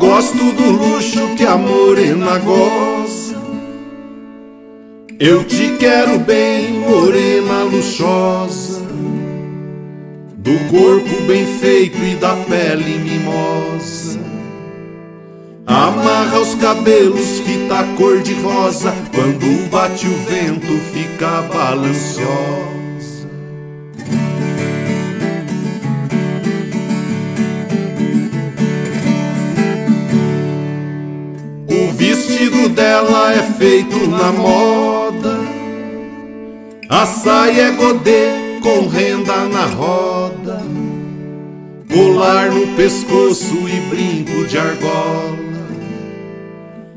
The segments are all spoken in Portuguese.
gosto do luxo que a morena goza. Eu te quero bem, morena luxuosa, do corpo bem feito e da pele mimosa. Amarra os cabelos, fita cor de rosa, quando bate o vento fica balanciosa. Dela é feito na moda. A saia é godê com renda na roda. Colar no pescoço e brinco de argola.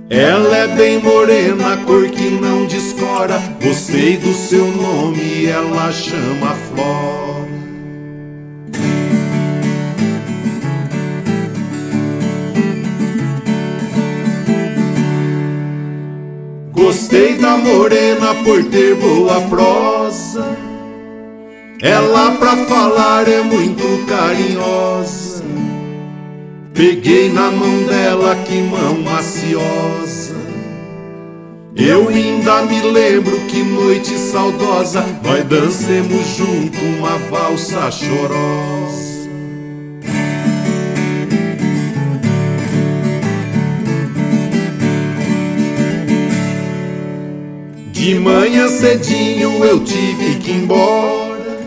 Ela é bem morena, cor que não descora. Gostei do seu nome, ela chama Flora. Gostei da morena por ter boa prosa. Ela pra falar é muito carinhosa. Peguei na mão dela, que mão maciosa. Eu ainda me lembro que noite saudosa nós dancemos junto uma valsa chorosa. De manhã cedinho eu tive que ir embora.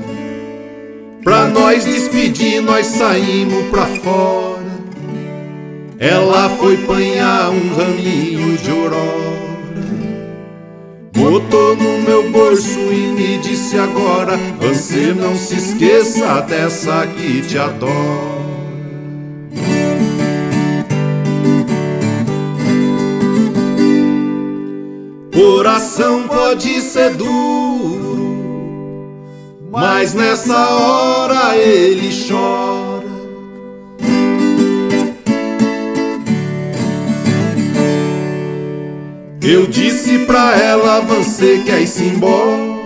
Pra nós despedir, nós saímos pra fora. Ela foi panhar um raminho de aurora. Botou no meu bolso e me disse agora: Você não se esqueça dessa que te adora. Coração pode ser duro, mas nessa hora ele chora. Eu disse pra ela, você quer ir embora?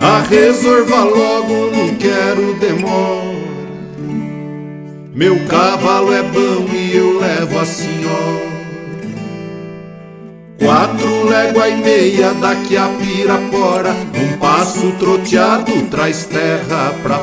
A resolva logo, não quero demora. Meu cavalo é bom e eu levo a senhora. Quatro légua e meia daqui a Pirapora Um passo troteado traz terra pra